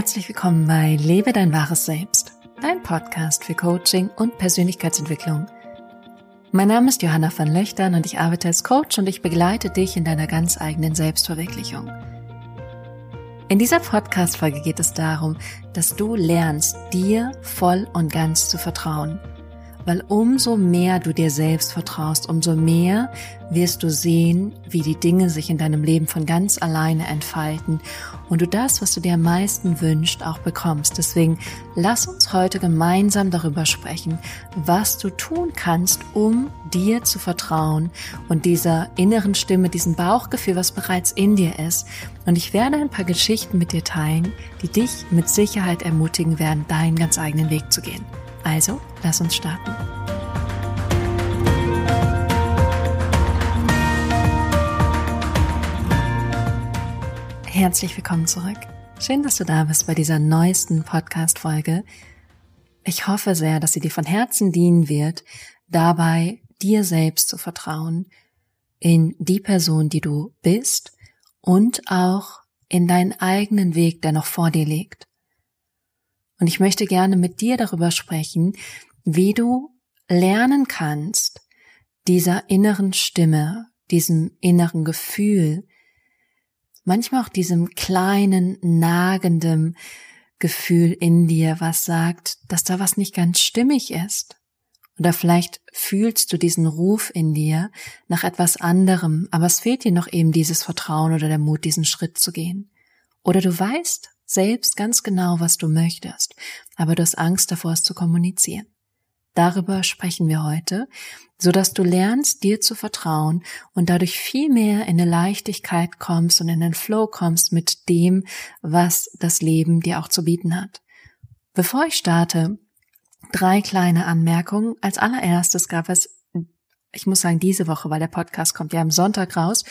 Herzlich willkommen bei Lebe dein wahres Selbst, dein Podcast für Coaching und Persönlichkeitsentwicklung. Mein Name ist Johanna van Löchtern und ich arbeite als Coach und ich begleite dich in deiner ganz eigenen Selbstverwirklichung. In dieser Podcast-Folge geht es darum, dass du lernst, dir voll und ganz zu vertrauen – weil umso mehr du dir selbst vertraust, umso mehr wirst du sehen, wie die Dinge sich in deinem Leben von ganz alleine entfalten und du das, was du dir am meisten wünschst, auch bekommst. Deswegen lass uns heute gemeinsam darüber sprechen, was du tun kannst, um dir zu vertrauen und dieser inneren Stimme, diesem Bauchgefühl, was bereits in dir ist. Und ich werde ein paar Geschichten mit dir teilen, die dich mit Sicherheit ermutigen werden, deinen ganz eigenen Weg zu gehen. Also, lass uns starten. Herzlich willkommen zurück. Schön, dass du da bist bei dieser neuesten Podcast-Folge. Ich hoffe sehr, dass sie dir von Herzen dienen wird, dabei dir selbst zu vertrauen, in die Person, die du bist und auch in deinen eigenen Weg, der noch vor dir liegt. Und ich möchte gerne mit dir darüber sprechen, wie du lernen kannst, dieser inneren Stimme, diesem inneren Gefühl, manchmal auch diesem kleinen, nagenden Gefühl in dir, was sagt, dass da was nicht ganz stimmig ist. Oder vielleicht fühlst du diesen Ruf in dir nach etwas anderem, aber es fehlt dir noch eben dieses Vertrauen oder der Mut, diesen Schritt zu gehen. Oder du weißt, selbst ganz genau, was du möchtest, aber du hast Angst davor, es zu kommunizieren. Darüber sprechen wir heute, so dass du lernst, dir zu vertrauen und dadurch viel mehr in eine Leichtigkeit kommst und in den Flow kommst mit dem, was das Leben dir auch zu bieten hat. Bevor ich starte, drei kleine Anmerkungen. Als allererstes gab es ich muss sagen, diese Woche, weil der Podcast kommt ja am Sonntag raus,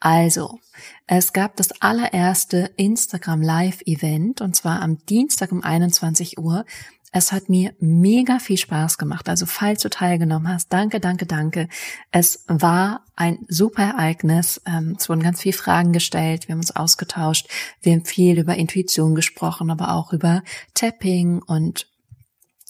also, es gab das allererste Instagram Live Event und zwar am Dienstag um 21 Uhr. Es hat mir mega viel Spaß gemacht. Also falls du teilgenommen hast, danke, danke, danke. Es war ein super Ereignis. Ähm, es wurden ganz viele Fragen gestellt. Wir haben uns ausgetauscht. Wir haben viel über Intuition gesprochen, aber auch über Tapping und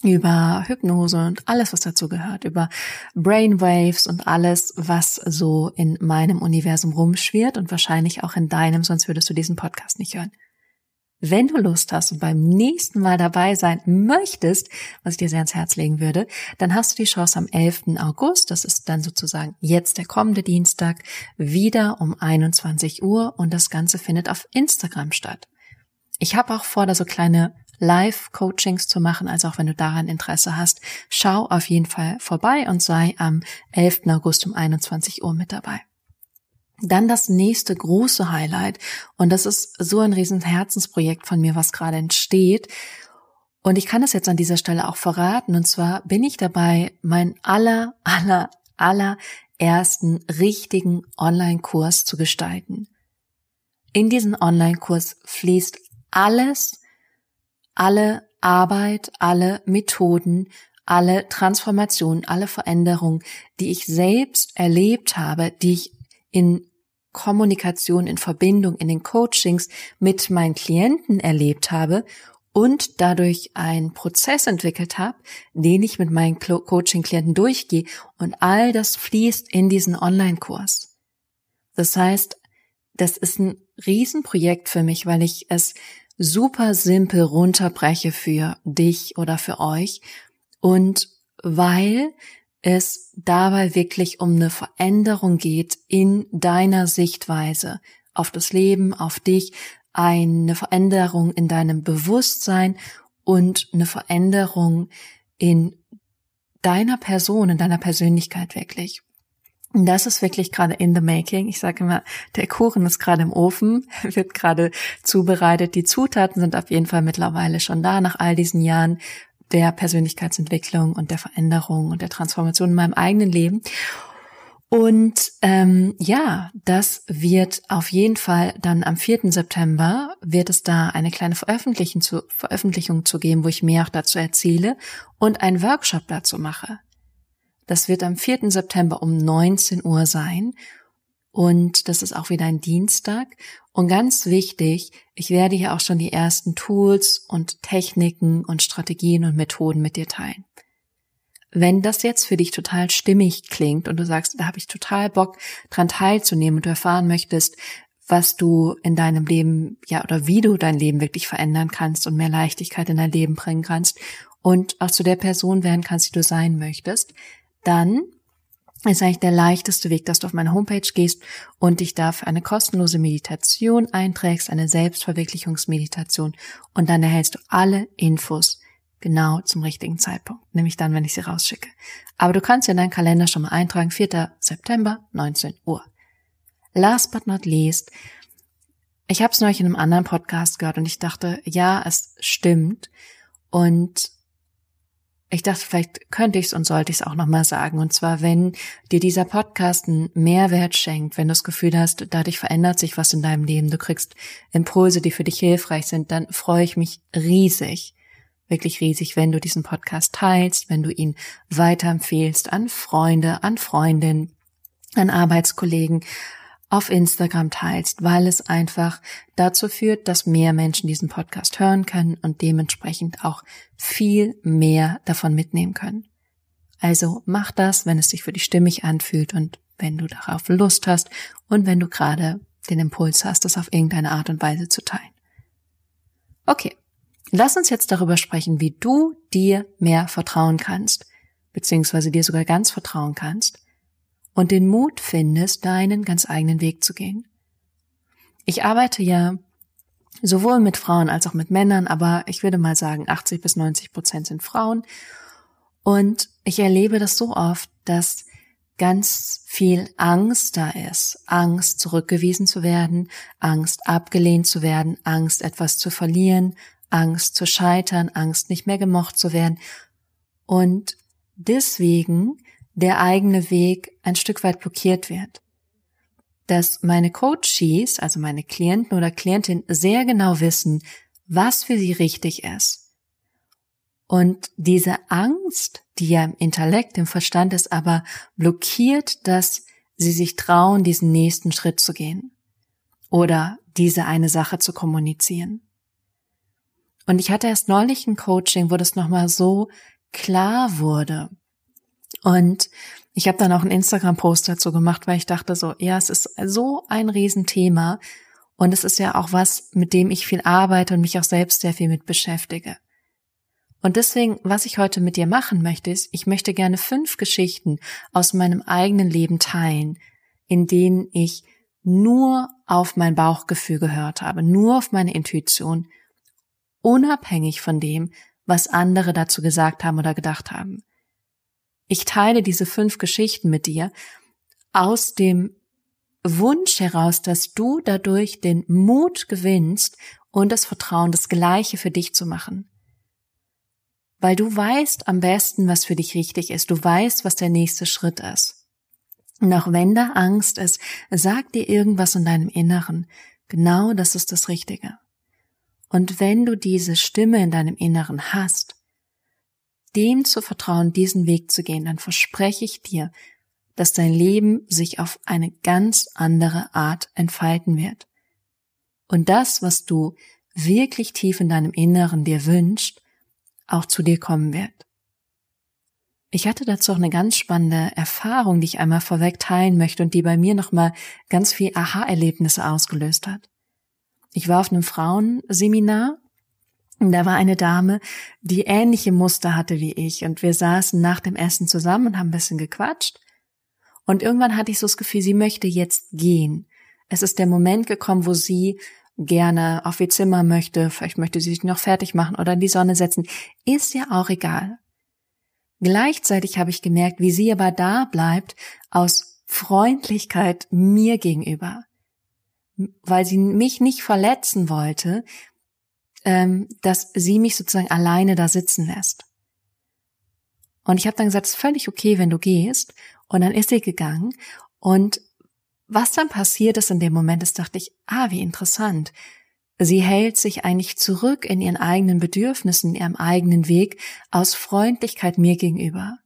über Hypnose und alles, was dazu gehört, über Brainwaves und alles, was so in meinem Universum rumschwirrt und wahrscheinlich auch in deinem, sonst würdest du diesen Podcast nicht hören. Wenn du Lust hast und beim nächsten Mal dabei sein möchtest, was ich dir sehr ans Herz legen würde, dann hast du die Chance am 11. August, das ist dann sozusagen jetzt der kommende Dienstag, wieder um 21 Uhr und das Ganze findet auf Instagram statt. Ich habe auch vor, da so kleine Live-Coachings zu machen, also auch wenn du daran Interesse hast, schau auf jeden Fall vorbei und sei am 11. August um 21 Uhr mit dabei. Dann das nächste große Highlight und das ist so ein riesen Herzensprojekt von mir, was gerade entsteht. Und ich kann es jetzt an dieser Stelle auch verraten. Und zwar bin ich dabei, meinen aller, aller, aller ersten richtigen Online-Kurs zu gestalten. In diesen Online-Kurs fließt alles, alle Arbeit, alle Methoden, alle Transformationen, alle Veränderungen, die ich selbst erlebt habe, die ich in Kommunikation, in Verbindung, in den Coachings mit meinen Klienten erlebt habe und dadurch einen Prozess entwickelt habe, den ich mit meinen Coaching-Klienten durchgehe und all das fließt in diesen Online-Kurs. Das heißt, das ist ein Riesenprojekt für mich, weil ich es super simpel runterbreche für dich oder für euch und weil es dabei wirklich um eine Veränderung geht in deiner Sichtweise auf das Leben, auf dich, eine Veränderung in deinem Bewusstsein und eine Veränderung in deiner Person, in deiner Persönlichkeit wirklich. Das ist wirklich gerade in the making. Ich sage immer, der Kuchen ist gerade im Ofen, wird gerade zubereitet. Die Zutaten sind auf jeden Fall mittlerweile schon da nach all diesen Jahren der Persönlichkeitsentwicklung und der Veränderung und der Transformation in meinem eigenen Leben. Und ähm, ja, das wird auf jeden Fall dann am 4. September wird es da eine kleine Veröffentlichung zu, Veröffentlichung zu geben, wo ich mehr auch dazu erzähle und einen Workshop dazu mache. Das wird am 4. September um 19 Uhr sein. und das ist auch wieder ein Dienstag. Und ganz wichtig, ich werde hier auch schon die ersten Tools und Techniken und Strategien und Methoden mit dir teilen. Wenn das jetzt für dich total stimmig klingt und du sagst, da habe ich total Bock dran teilzunehmen und du erfahren möchtest, was du in deinem Leben, ja, oder wie du dein Leben wirklich verändern kannst und mehr Leichtigkeit in dein Leben bringen kannst und auch zu der Person werden kannst, die du sein möchtest, dann ist eigentlich der leichteste Weg, dass du auf meine Homepage gehst und dich da für eine kostenlose Meditation einträgst, eine Selbstverwirklichungsmeditation und dann erhältst du alle Infos genau zum richtigen Zeitpunkt, nämlich dann, wenn ich sie rausschicke. Aber du kannst ja in deinen Kalender schon mal eintragen, 4. September, 19 Uhr. Last but not least, ich habe es neulich in einem anderen Podcast gehört und ich dachte, ja, es stimmt. Und ich dachte, vielleicht könnte ich es und sollte ich es auch nochmal sagen. Und zwar, wenn dir dieser Podcast einen Mehrwert schenkt, wenn du das Gefühl hast, dadurch verändert sich was in deinem Leben, du kriegst Impulse, die für dich hilfreich sind, dann freue ich mich riesig, wirklich riesig, wenn du diesen Podcast teilst, wenn du ihn weiterempfehlst an Freunde, an Freundinnen, an Arbeitskollegen, auf Instagram teilst, weil es einfach dazu führt, dass mehr Menschen diesen Podcast hören können und dementsprechend auch viel mehr davon mitnehmen können. Also mach das, wenn es sich für dich stimmig anfühlt und wenn du darauf Lust hast und wenn du gerade den Impuls hast, das auf irgendeine Art und Weise zu teilen. Okay, lass uns jetzt darüber sprechen, wie du dir mehr vertrauen kannst, beziehungsweise dir sogar ganz vertrauen kannst und den Mut findest, deinen ganz eigenen Weg zu gehen. Ich arbeite ja sowohl mit Frauen als auch mit Männern, aber ich würde mal sagen, 80 bis 90 Prozent sind Frauen. Und ich erlebe das so oft, dass ganz viel Angst da ist. Angst, zurückgewiesen zu werden, Angst, abgelehnt zu werden, Angst, etwas zu verlieren, Angst zu scheitern, Angst, nicht mehr gemocht zu werden. Und deswegen der eigene Weg ein Stück weit blockiert wird. Dass meine Coaches, also meine Klienten oder Klientin sehr genau wissen, was für sie richtig ist. Und diese Angst, die ja im Intellekt, im Verstand ist, aber blockiert, dass sie sich trauen, diesen nächsten Schritt zu gehen oder diese eine Sache zu kommunizieren. Und ich hatte erst neulich ein Coaching, wo das nochmal so klar wurde, und ich habe dann auch einen Instagram-Post dazu gemacht, weil ich dachte so, ja, es ist so ein Riesenthema und es ist ja auch was, mit dem ich viel arbeite und mich auch selbst sehr viel mit beschäftige. Und deswegen, was ich heute mit dir machen möchte, ist, ich möchte gerne fünf Geschichten aus meinem eigenen Leben teilen, in denen ich nur auf mein Bauchgefühl gehört habe, nur auf meine Intuition, unabhängig von dem, was andere dazu gesagt haben oder gedacht haben. Ich teile diese fünf Geschichten mit dir aus dem Wunsch heraus, dass du dadurch den Mut gewinnst und das Vertrauen, das Gleiche für dich zu machen. Weil du weißt am besten, was für dich richtig ist. Du weißt, was der nächste Schritt ist. Und auch wenn da Angst ist, sag dir irgendwas in deinem Inneren. Genau das ist das Richtige. Und wenn du diese Stimme in deinem Inneren hast, dem zu vertrauen, diesen Weg zu gehen, dann verspreche ich dir, dass dein Leben sich auf eine ganz andere Art entfalten wird. Und das, was du wirklich tief in deinem Inneren dir wünscht, auch zu dir kommen wird. Ich hatte dazu auch eine ganz spannende Erfahrung, die ich einmal vorweg teilen möchte und die bei mir nochmal ganz viel Aha-Erlebnisse ausgelöst hat. Ich war auf einem Frauenseminar da war eine Dame, die ähnliche Muster hatte wie ich. Und wir saßen nach dem Essen zusammen und haben ein bisschen gequatscht. Und irgendwann hatte ich so das Gefühl, sie möchte jetzt gehen. Es ist der Moment gekommen, wo sie gerne auf ihr Zimmer möchte. Vielleicht möchte sie sich noch fertig machen oder in die Sonne setzen. Ist ja auch egal. Gleichzeitig habe ich gemerkt, wie sie aber da bleibt aus Freundlichkeit mir gegenüber. Weil sie mich nicht verletzen wollte, ähm, dass sie mich sozusagen alleine da sitzen lässt. Und ich habe dann gesagt, es ist völlig okay, wenn du gehst. Und dann ist sie gegangen. Und was dann passiert ist in dem Moment, ist dachte ich, ah, wie interessant. Sie hält sich eigentlich zurück in ihren eigenen Bedürfnissen, in ihrem eigenen Weg aus Freundlichkeit mir gegenüber.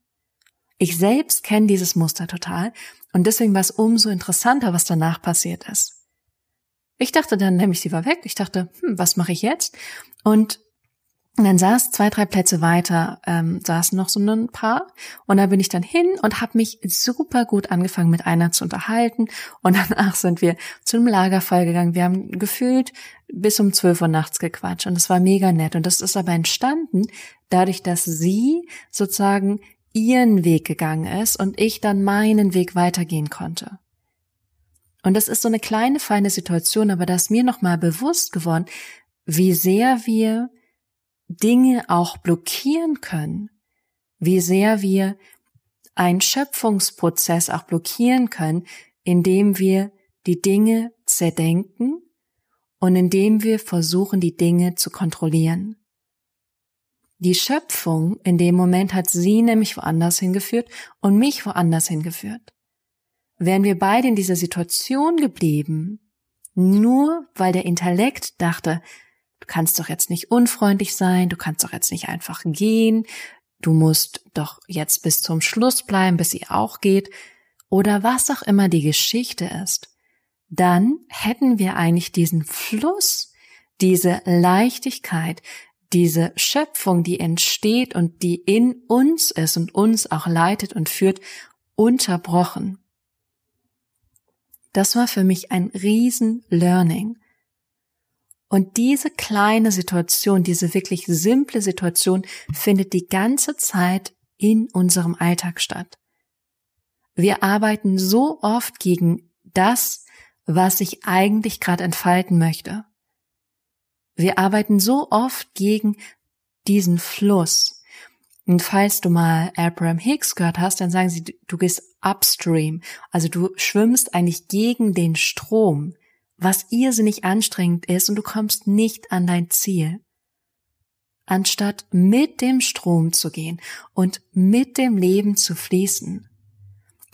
Ich selbst kenne dieses Muster total und deswegen war es umso interessanter, was danach passiert ist. Ich dachte dann nämlich, sie war weg. Ich dachte, hm, was mache ich jetzt? Und dann saß zwei, drei Plätze weiter, ähm, saßen noch so ein Paar. Und da bin ich dann hin und habe mich super gut angefangen, mit einer zu unterhalten. Und danach sind wir zu einem Lagerfeuer gegangen. Wir haben gefühlt bis um zwölf Uhr nachts gequatscht. Und es war mega nett. Und das ist aber entstanden dadurch, dass sie sozusagen ihren Weg gegangen ist und ich dann meinen Weg weitergehen konnte. Und das ist so eine kleine, feine Situation, aber da ist mir nochmal bewusst geworden, wie sehr wir Dinge auch blockieren können, wie sehr wir einen Schöpfungsprozess auch blockieren können, indem wir die Dinge zerdenken und indem wir versuchen, die Dinge zu kontrollieren. Die Schöpfung in dem Moment hat sie nämlich woanders hingeführt und mich woanders hingeführt. Wären wir beide in dieser Situation geblieben, nur weil der Intellekt dachte, du kannst doch jetzt nicht unfreundlich sein, du kannst doch jetzt nicht einfach gehen, du musst doch jetzt bis zum Schluss bleiben, bis sie auch geht, oder was auch immer die Geschichte ist, dann hätten wir eigentlich diesen Fluss, diese Leichtigkeit, diese Schöpfung, die entsteht und die in uns ist und uns auch leitet und führt, unterbrochen. Das war für mich ein riesen Learning. Und diese kleine Situation, diese wirklich simple Situation findet die ganze Zeit in unserem Alltag statt. Wir arbeiten so oft gegen das, was ich eigentlich gerade entfalten möchte. Wir arbeiten so oft gegen diesen Fluss. Und falls du mal Abraham Hicks gehört hast, dann sagen sie, du gehst upstream. Also du schwimmst eigentlich gegen den Strom was irrsinnig anstrengend ist und du kommst nicht an dein Ziel. Anstatt mit dem Strom zu gehen und mit dem Leben zu fließen.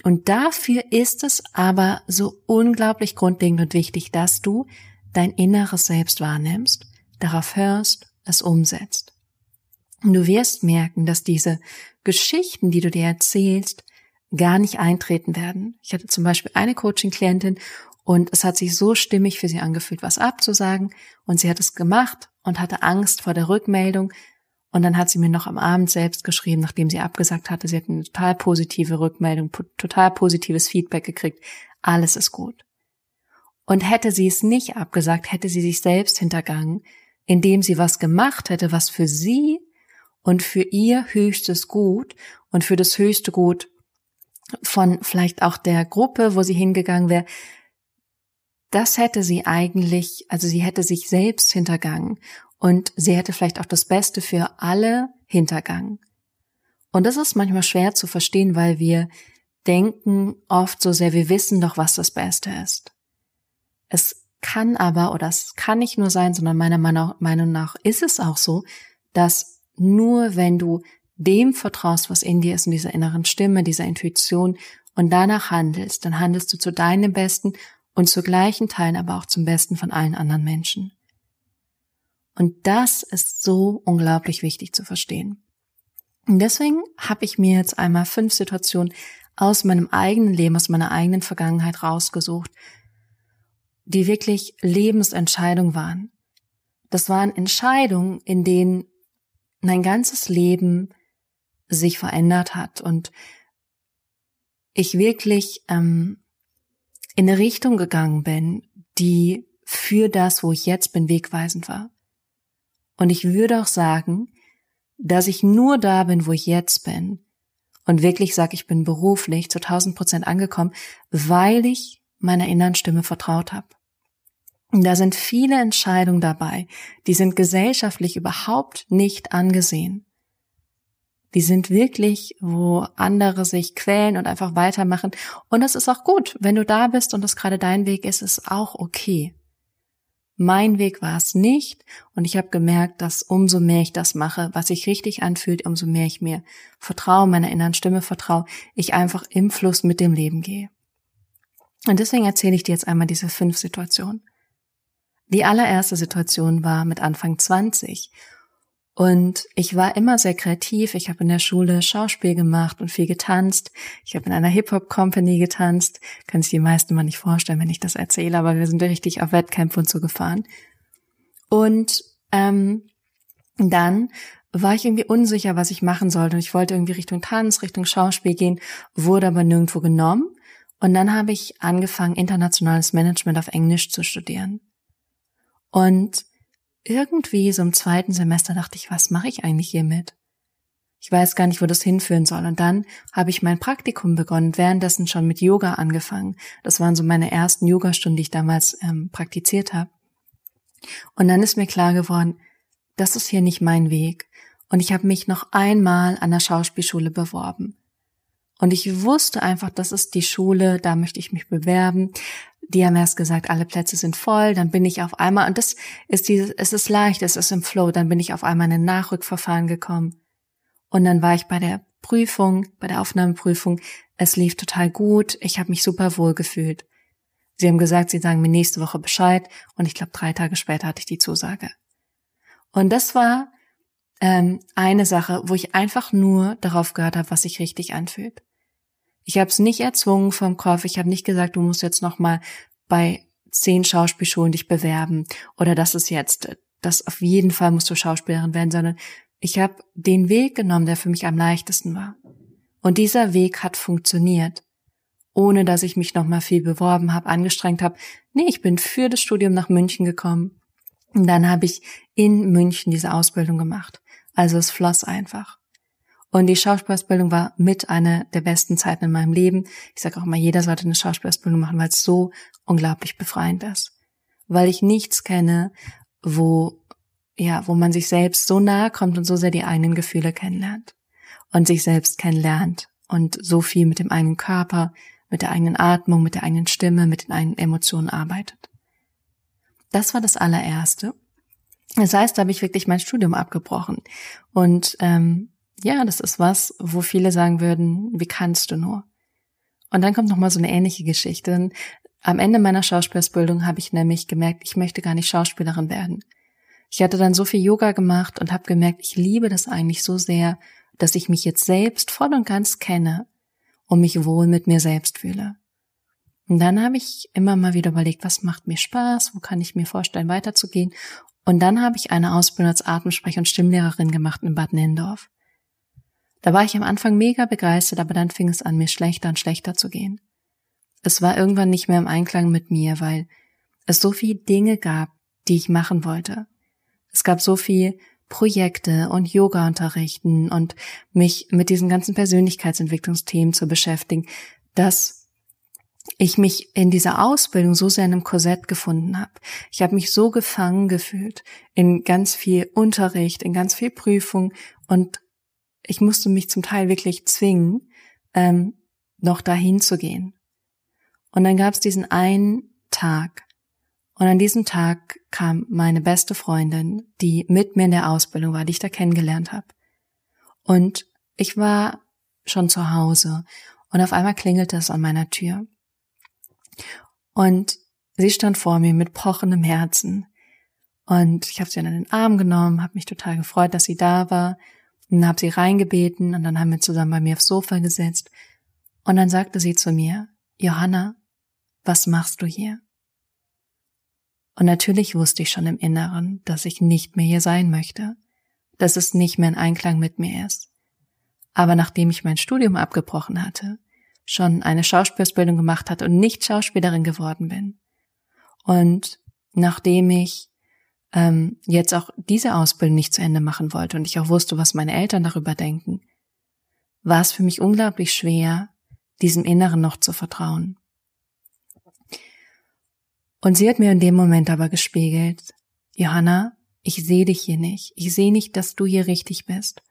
Und dafür ist es aber so unglaublich grundlegend und wichtig, dass du dein inneres Selbst wahrnimmst, darauf hörst, es umsetzt. Und du wirst merken, dass diese Geschichten, die du dir erzählst, gar nicht eintreten werden. Ich hatte zum Beispiel eine Coaching-Klientin und es hat sich so stimmig für sie angefühlt, was abzusagen. Und sie hat es gemacht und hatte Angst vor der Rückmeldung. Und dann hat sie mir noch am Abend selbst geschrieben, nachdem sie abgesagt hatte. Sie hat eine total positive Rückmeldung, total positives Feedback gekriegt. Alles ist gut. Und hätte sie es nicht abgesagt, hätte sie sich selbst hintergangen, indem sie was gemacht hätte, was für sie und für ihr höchstes Gut und für das höchste Gut von vielleicht auch der Gruppe, wo sie hingegangen wäre, das hätte sie eigentlich, also sie hätte sich selbst hintergangen und sie hätte vielleicht auch das Beste für alle hintergangen. Und das ist manchmal schwer zu verstehen, weil wir denken oft so sehr, wir wissen doch, was das Beste ist. Es kann aber, oder es kann nicht nur sein, sondern meiner Meinung nach ist es auch so, dass nur wenn du dem vertraust, was in dir ist, in dieser inneren Stimme, dieser Intuition und danach handelst, dann handelst du zu deinem Besten und zu gleichen Teilen aber auch zum Besten von allen anderen Menschen. Und das ist so unglaublich wichtig zu verstehen. Und deswegen habe ich mir jetzt einmal fünf Situationen aus meinem eigenen Leben, aus meiner eigenen Vergangenheit rausgesucht, die wirklich Lebensentscheidungen waren. Das waren Entscheidungen, in denen mein ganzes Leben sich verändert hat und ich wirklich ähm, in eine Richtung gegangen bin, die für das, wo ich jetzt bin, wegweisend war. Und ich würde auch sagen, dass ich nur da bin, wo ich jetzt bin und wirklich sage, ich bin beruflich zu 1000 Prozent angekommen, weil ich meiner inneren Stimme vertraut habe. Und da sind viele Entscheidungen dabei, die sind gesellschaftlich überhaupt nicht angesehen die sind wirklich, wo andere sich quälen und einfach weitermachen. Und das ist auch gut. Wenn du da bist und das gerade dein Weg ist, ist auch okay. Mein Weg war es nicht und ich habe gemerkt, dass umso mehr ich das mache, was sich richtig anfühlt, umso mehr ich mir vertraue, meiner inneren Stimme vertraue, ich einfach im Fluss mit dem Leben gehe. Und deswegen erzähle ich dir jetzt einmal diese fünf Situationen. Die allererste Situation war mit Anfang 20 Und ich war immer sehr kreativ. Ich habe in der Schule Schauspiel gemacht und viel getanzt. Ich habe in einer Hip-Hop-Company getanzt. Kann sich die meisten mal nicht vorstellen, wenn ich das erzähle, aber wir sind richtig auf Wettkämpfe und so gefahren. Und ähm, dann war ich irgendwie unsicher, was ich machen sollte. Und ich wollte irgendwie Richtung Tanz, Richtung Schauspiel gehen, wurde aber nirgendwo genommen. Und dann habe ich angefangen, internationales Management auf Englisch zu studieren. Und irgendwie so im zweiten Semester dachte ich, was mache ich eigentlich hiermit? Ich weiß gar nicht, wo das hinführen soll. Und dann habe ich mein Praktikum begonnen, währenddessen schon mit Yoga angefangen. Das waren so meine ersten Yogastunden, die ich damals ähm, praktiziert habe. Und dann ist mir klar geworden, das ist hier nicht mein Weg. Und ich habe mich noch einmal an der Schauspielschule beworben. Und ich wusste einfach, das ist die Schule, da möchte ich mich bewerben. Die haben erst gesagt, alle Plätze sind voll, dann bin ich auf einmal, und das ist dieses, es ist leicht, es ist im Flow, dann bin ich auf einmal in ein Nachrückverfahren gekommen. Und dann war ich bei der Prüfung, bei der Aufnahmeprüfung, es lief total gut, ich habe mich super wohl gefühlt. Sie haben gesagt, sie sagen mir nächste Woche Bescheid und ich glaube, drei Tage später hatte ich die Zusage. Und das war ähm, eine Sache, wo ich einfach nur darauf gehört habe, was sich richtig anfühlt. Ich habe es nicht erzwungen vom Kopf. Ich habe nicht gesagt, du musst jetzt noch mal bei zehn Schauspielschulen dich bewerben oder das ist jetzt, das auf jeden Fall musst du Schauspielerin werden, sondern ich habe den Weg genommen, der für mich am leichtesten war. Und dieser Weg hat funktioniert, ohne dass ich mich noch mal viel beworben habe, angestrengt habe. Nee, ich bin für das Studium nach München gekommen. Und dann habe ich in München diese Ausbildung gemacht. Also es floss einfach. Und die Schauspielausbildung war mit einer der besten Zeiten in meinem Leben. Ich sage auch immer, jeder sollte eine Schauspielausbildung machen, weil es so unglaublich befreiend ist. Weil ich nichts kenne, wo, ja, wo man sich selbst so nahe kommt und so sehr die eigenen Gefühle kennenlernt. Und sich selbst kennenlernt. Und so viel mit dem eigenen Körper, mit der eigenen Atmung, mit der eigenen Stimme, mit den eigenen Emotionen arbeitet. Das war das allererste. Das heißt, da habe ich wirklich mein Studium abgebrochen. Und ähm, ja, das ist was, wo viele sagen würden, wie kannst du nur? Und dann kommt noch mal so eine ähnliche Geschichte. Denn am Ende meiner Schauspielausbildung habe ich nämlich gemerkt, ich möchte gar nicht Schauspielerin werden. Ich hatte dann so viel Yoga gemacht und habe gemerkt, ich liebe das eigentlich so sehr, dass ich mich jetzt selbst voll und ganz kenne und mich wohl mit mir selbst fühle. Und dann habe ich immer mal wieder überlegt, was macht mir Spaß, wo kann ich mir vorstellen, weiterzugehen. Und dann habe ich eine Ausbildung als Atemsprech- und Stimmlehrerin gemacht in Bad Nendorf. Da war ich am Anfang mega begeistert, aber dann fing es an, mir schlechter und schlechter zu gehen. Es war irgendwann nicht mehr im Einklang mit mir, weil es so viele Dinge gab, die ich machen wollte. Es gab so viel Projekte und Yoga unterrichten und mich mit diesen ganzen Persönlichkeitsentwicklungsthemen zu beschäftigen, dass ich mich in dieser Ausbildung so sehr in einem Korsett gefunden habe. Ich habe mich so gefangen gefühlt in ganz viel Unterricht, in ganz viel Prüfung und ich musste mich zum Teil wirklich zwingen, ähm, noch dahin zu gehen. Und dann gab es diesen einen Tag. Und an diesem Tag kam meine beste Freundin, die mit mir in der Ausbildung war, die ich da kennengelernt habe. Und ich war schon zu Hause und auf einmal klingelte es an meiner Tür. Und sie stand vor mir mit pochendem Herzen. Und ich habe sie an den Arm genommen, habe mich total gefreut, dass sie da war und habe sie reingebeten und dann haben wir zusammen bei mir aufs Sofa gesetzt. Und dann sagte sie zu mir, Johanna, was machst du hier? Und natürlich wusste ich schon im Inneren, dass ich nicht mehr hier sein möchte, dass es nicht mehr in Einklang mit mir ist. Aber nachdem ich mein Studium abgebrochen hatte, schon eine Schauspielausbildung gemacht hatte und nicht Schauspielerin geworden bin, und nachdem ich ähm, jetzt auch diese Ausbildung nicht zu Ende machen wollte und ich auch wusste, was meine Eltern darüber denken, war es für mich unglaublich schwer, diesem Inneren noch zu vertrauen. Und sie hat mir in dem Moment aber gespiegelt, Johanna, ich sehe dich hier nicht. Ich sehe nicht, dass du hier richtig bist.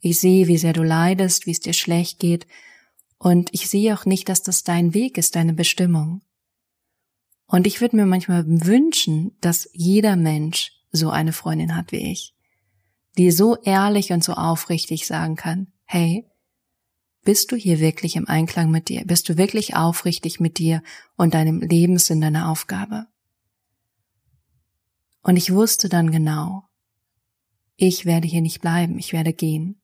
Ich sehe, wie sehr du leidest, wie es dir schlecht geht. Und ich sehe auch nicht, dass das dein Weg ist, deine Bestimmung. Und ich würde mir manchmal wünschen, dass jeder Mensch so eine Freundin hat wie ich, die so ehrlich und so aufrichtig sagen kann, hey, bist du hier wirklich im Einklang mit dir? Bist du wirklich aufrichtig mit dir und deinem Lebenssinn, deiner Aufgabe? Und ich wusste dann genau, ich werde hier nicht bleiben, ich werde gehen.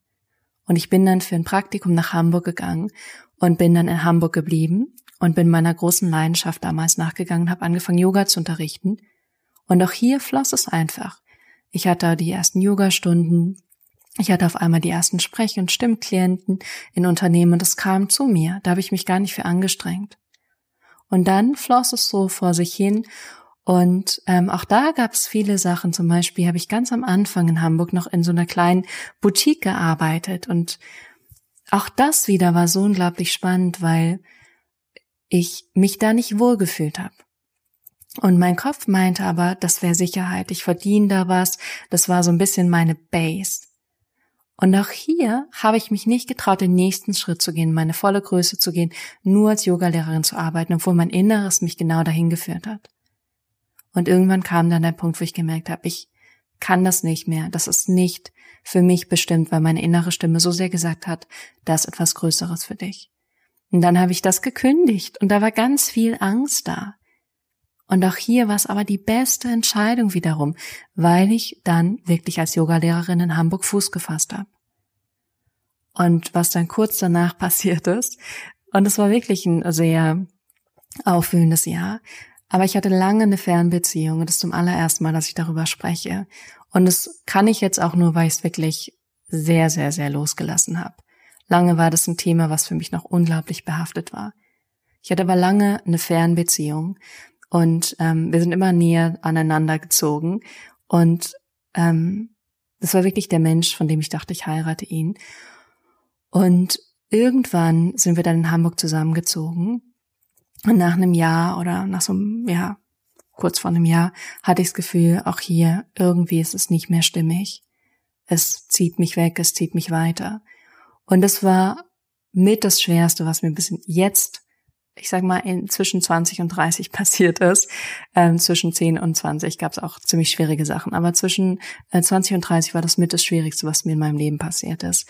Und ich bin dann für ein Praktikum nach Hamburg gegangen und bin dann in Hamburg geblieben und bin meiner großen Leidenschaft damals nachgegangen, habe angefangen Yoga zu unterrichten. Und auch hier floss es einfach. Ich hatte die ersten Yoga-Stunden, ich hatte auf einmal die ersten Sprech- und Stimmklienten in Unternehmen es kam zu mir. Da habe ich mich gar nicht für angestrengt. Und dann floss es so vor sich hin und ähm, auch da gab es viele Sachen. Zum Beispiel habe ich ganz am Anfang in Hamburg noch in so einer kleinen Boutique gearbeitet. Und auch das wieder war so unglaublich spannend, weil ich mich da nicht wohlgefühlt habe. Und mein Kopf meinte aber, das wäre Sicherheit, ich verdiene da was, das war so ein bisschen meine Base. Und auch hier habe ich mich nicht getraut, den nächsten Schritt zu gehen, meine volle Größe zu gehen, nur als Yogalehrerin zu arbeiten, obwohl mein Inneres mich genau dahin geführt hat. Und irgendwann kam dann der Punkt, wo ich gemerkt habe, ich kann das nicht mehr. Das ist nicht für mich bestimmt, weil meine innere Stimme so sehr gesagt hat, da ist etwas Größeres für dich. Und dann habe ich das gekündigt und da war ganz viel Angst da. Und auch hier war es aber die beste Entscheidung wiederum, weil ich dann wirklich als Yogalehrerin in Hamburg Fuß gefasst habe. Und was dann kurz danach passiert ist, und es war wirklich ein sehr aufwühlendes Jahr, aber ich hatte lange eine Fernbeziehung und das ist zum allerersten Mal, dass ich darüber spreche. Und das kann ich jetzt auch nur, weil ich es wirklich sehr, sehr, sehr losgelassen habe. Lange war das ein Thema, was für mich noch unglaublich behaftet war. Ich hatte aber lange eine Fernbeziehung und ähm, wir sind immer näher aneinander gezogen. Und ähm, das war wirklich der Mensch, von dem ich dachte, ich heirate ihn. Und irgendwann sind wir dann in Hamburg zusammengezogen. Und nach einem Jahr oder nach so einem, ja, kurz vor einem Jahr hatte ich das Gefühl, auch hier irgendwie ist es nicht mehr stimmig. Es zieht mich weg, es zieht mich weiter. Und es war mit das Schwerste, was mir bis jetzt ich sag mal, in zwischen 20 und 30 passiert ist. Ähm, zwischen 10 und 20 gab es auch ziemlich schwierige Sachen. Aber zwischen äh, 20 und 30 war das mit das Schwierigste, was mir in meinem Leben passiert ist.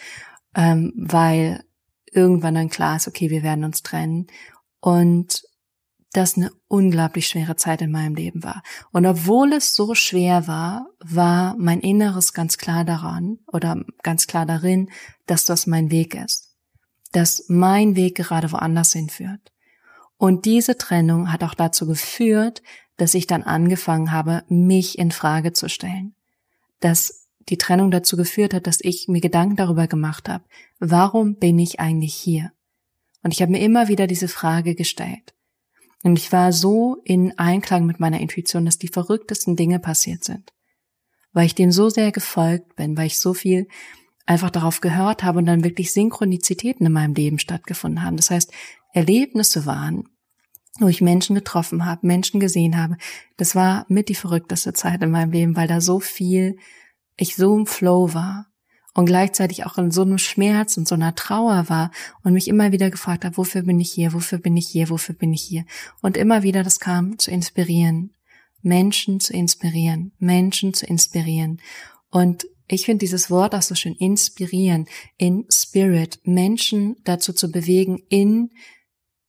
Ähm, weil irgendwann dann klar ist, okay, wir werden uns trennen. Und das eine unglaublich schwere Zeit in meinem Leben war. Und obwohl es so schwer war, war mein Inneres ganz klar daran oder ganz klar darin, dass das mein Weg ist. Dass mein Weg gerade woanders hinführt. Und diese Trennung hat auch dazu geführt, dass ich dann angefangen habe, mich in Frage zu stellen. Dass die Trennung dazu geführt hat, dass ich mir Gedanken darüber gemacht habe, warum bin ich eigentlich hier? Und ich habe mir immer wieder diese Frage gestellt. Und ich war so in Einklang mit meiner Intuition, dass die verrücktesten Dinge passiert sind. Weil ich dem so sehr gefolgt bin, weil ich so viel einfach darauf gehört habe und dann wirklich Synchronizitäten in meinem Leben stattgefunden haben. Das heißt, Erlebnisse waren, wo ich Menschen getroffen habe, Menschen gesehen habe. Das war mit die verrückteste Zeit in meinem Leben, weil da so viel, ich so im Flow war und gleichzeitig auch in so einem Schmerz und so einer Trauer war und mich immer wieder gefragt habe, wofür bin ich hier, wofür bin ich hier, wofür bin ich hier? Und immer wieder das kam zu inspirieren, Menschen zu inspirieren, Menschen zu inspirieren. Und ich finde dieses Wort auch so schön inspirieren, in Spirit, Menschen dazu zu bewegen, in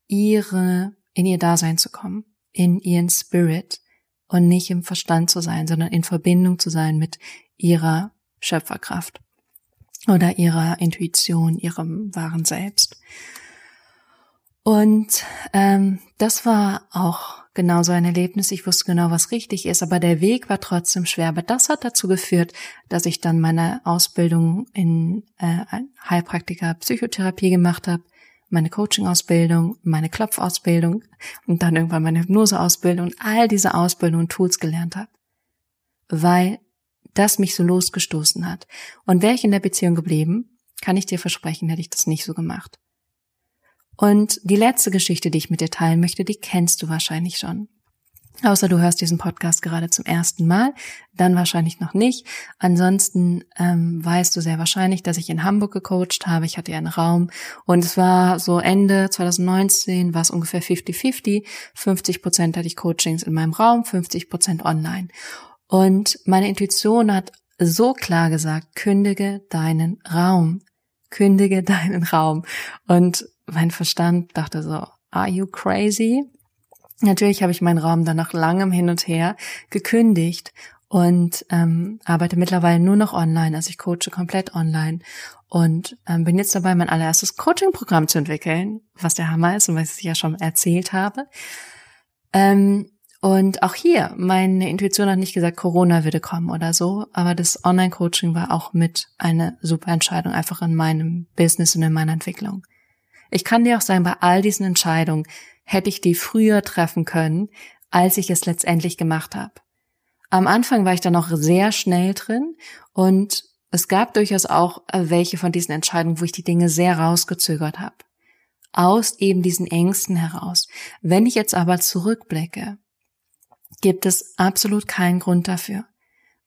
ihre, in ihr Dasein zu kommen, in ihren Spirit und nicht im Verstand zu sein, sondern in Verbindung zu sein mit ihrer Schöpferkraft oder ihrer Intuition, ihrem wahren Selbst. Und ähm, das war auch genau so ein Erlebnis. Ich wusste genau, was richtig ist, aber der Weg war trotzdem schwer. Aber das hat dazu geführt, dass ich dann meine Ausbildung in äh, Heilpraktiker Psychotherapie gemacht habe, meine Coaching-Ausbildung, meine Klopfausbildung und dann irgendwann meine Hypnose-Ausbildung und all diese Ausbildungen und Tools gelernt habe. Weil das mich so losgestoßen hat. Und wäre ich in der Beziehung geblieben, kann ich dir versprechen, hätte ich das nicht so gemacht. Und die letzte Geschichte, die ich mit dir teilen möchte, die kennst du wahrscheinlich schon. Außer du hörst diesen Podcast gerade zum ersten Mal, dann wahrscheinlich noch nicht. Ansonsten ähm, weißt du sehr wahrscheinlich, dass ich in Hamburg gecoacht habe. Ich hatte ja einen Raum und es war so Ende 2019 war es ungefähr 50-50. 50 Prozent hatte ich Coachings in meinem Raum, 50 Prozent online. Und meine Intuition hat so klar gesagt, kündige deinen Raum. Kündige deinen Raum. Und mein Verstand dachte so, are you crazy? Natürlich habe ich meinen Raum dann nach langem Hin und Her gekündigt und ähm, arbeite mittlerweile nur noch online. Also ich coache komplett online und ähm, bin jetzt dabei, mein allererstes Coaching-Programm zu entwickeln, was der Hammer ist und was ich ja schon erzählt habe. Ähm, und auch hier, meine Intuition hat nicht gesagt, Corona würde kommen oder so, aber das Online-Coaching war auch mit eine super Entscheidung, einfach in meinem Business und in meiner Entwicklung. Ich kann dir auch sagen, bei all diesen Entscheidungen hätte ich die früher treffen können, als ich es letztendlich gemacht habe. Am Anfang war ich da noch sehr schnell drin und es gab durchaus auch welche von diesen Entscheidungen, wo ich die Dinge sehr rausgezögert habe. Aus eben diesen Ängsten heraus. Wenn ich jetzt aber zurückblicke, gibt es absolut keinen Grund dafür.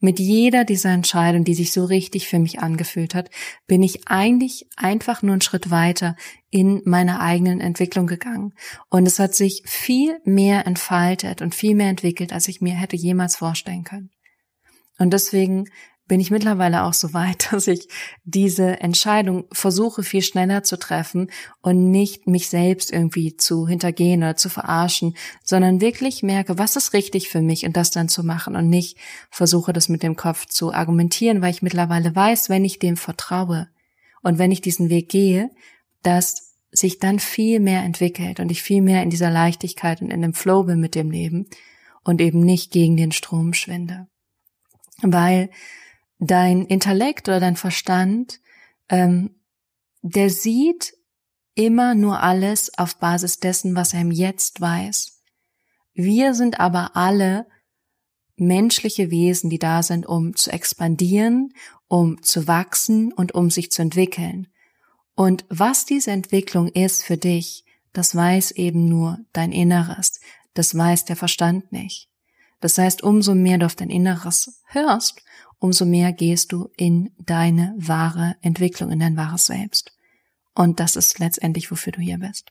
Mit jeder dieser Entscheidungen, die sich so richtig für mich angefühlt hat, bin ich eigentlich einfach nur einen Schritt weiter in meiner eigenen Entwicklung gegangen. Und es hat sich viel mehr entfaltet und viel mehr entwickelt, als ich mir hätte jemals vorstellen können. Und deswegen bin ich mittlerweile auch so weit, dass ich diese Entscheidung versuche viel schneller zu treffen und nicht mich selbst irgendwie zu hintergehen oder zu verarschen, sondern wirklich merke, was ist richtig für mich und das dann zu machen und nicht versuche das mit dem Kopf zu argumentieren, weil ich mittlerweile weiß, wenn ich dem vertraue und wenn ich diesen Weg gehe, dass sich dann viel mehr entwickelt und ich viel mehr in dieser Leichtigkeit und in dem Flow bin mit dem Leben und eben nicht gegen den Strom schwinde. Weil dein Intellekt oder dein Verstand, ähm, der sieht immer nur alles auf Basis dessen, was er im Jetzt weiß. Wir sind aber alle menschliche Wesen, die da sind, um zu expandieren, um zu wachsen und um sich zu entwickeln. Und was diese Entwicklung ist für dich, das weiß eben nur dein Inneres, das weiß der Verstand nicht. Das heißt, umso mehr du auf dein Inneres hörst, umso mehr gehst du in deine wahre Entwicklung, in dein wahres Selbst. Und das ist letztendlich, wofür du hier bist.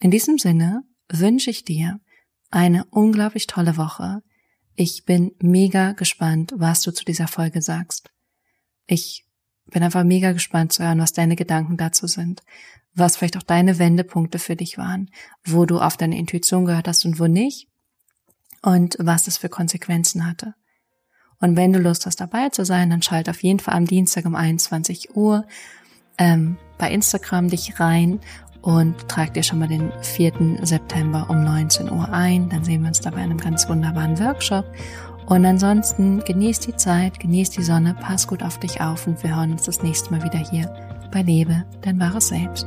In diesem Sinne wünsche ich dir eine unglaublich tolle Woche. Ich bin mega gespannt, was du zu dieser Folge sagst. Ich bin einfach mega gespannt zu hören, was deine Gedanken dazu sind, was vielleicht auch deine Wendepunkte für dich waren, wo du auf deine Intuition gehört hast und wo nicht und was es für Konsequenzen hatte. Und wenn du Lust hast, dabei zu sein, dann schalt auf jeden Fall am Dienstag um 21 Uhr ähm, bei Instagram dich rein und trag dir schon mal den 4. September um 19 Uhr ein. Dann sehen wir uns dabei in einem ganz wunderbaren Workshop. Und ansonsten genieß die Zeit, genieß die Sonne, pass gut auf dich auf und wir hören uns das nächste Mal wieder hier bei Lebe, dein wahres Selbst.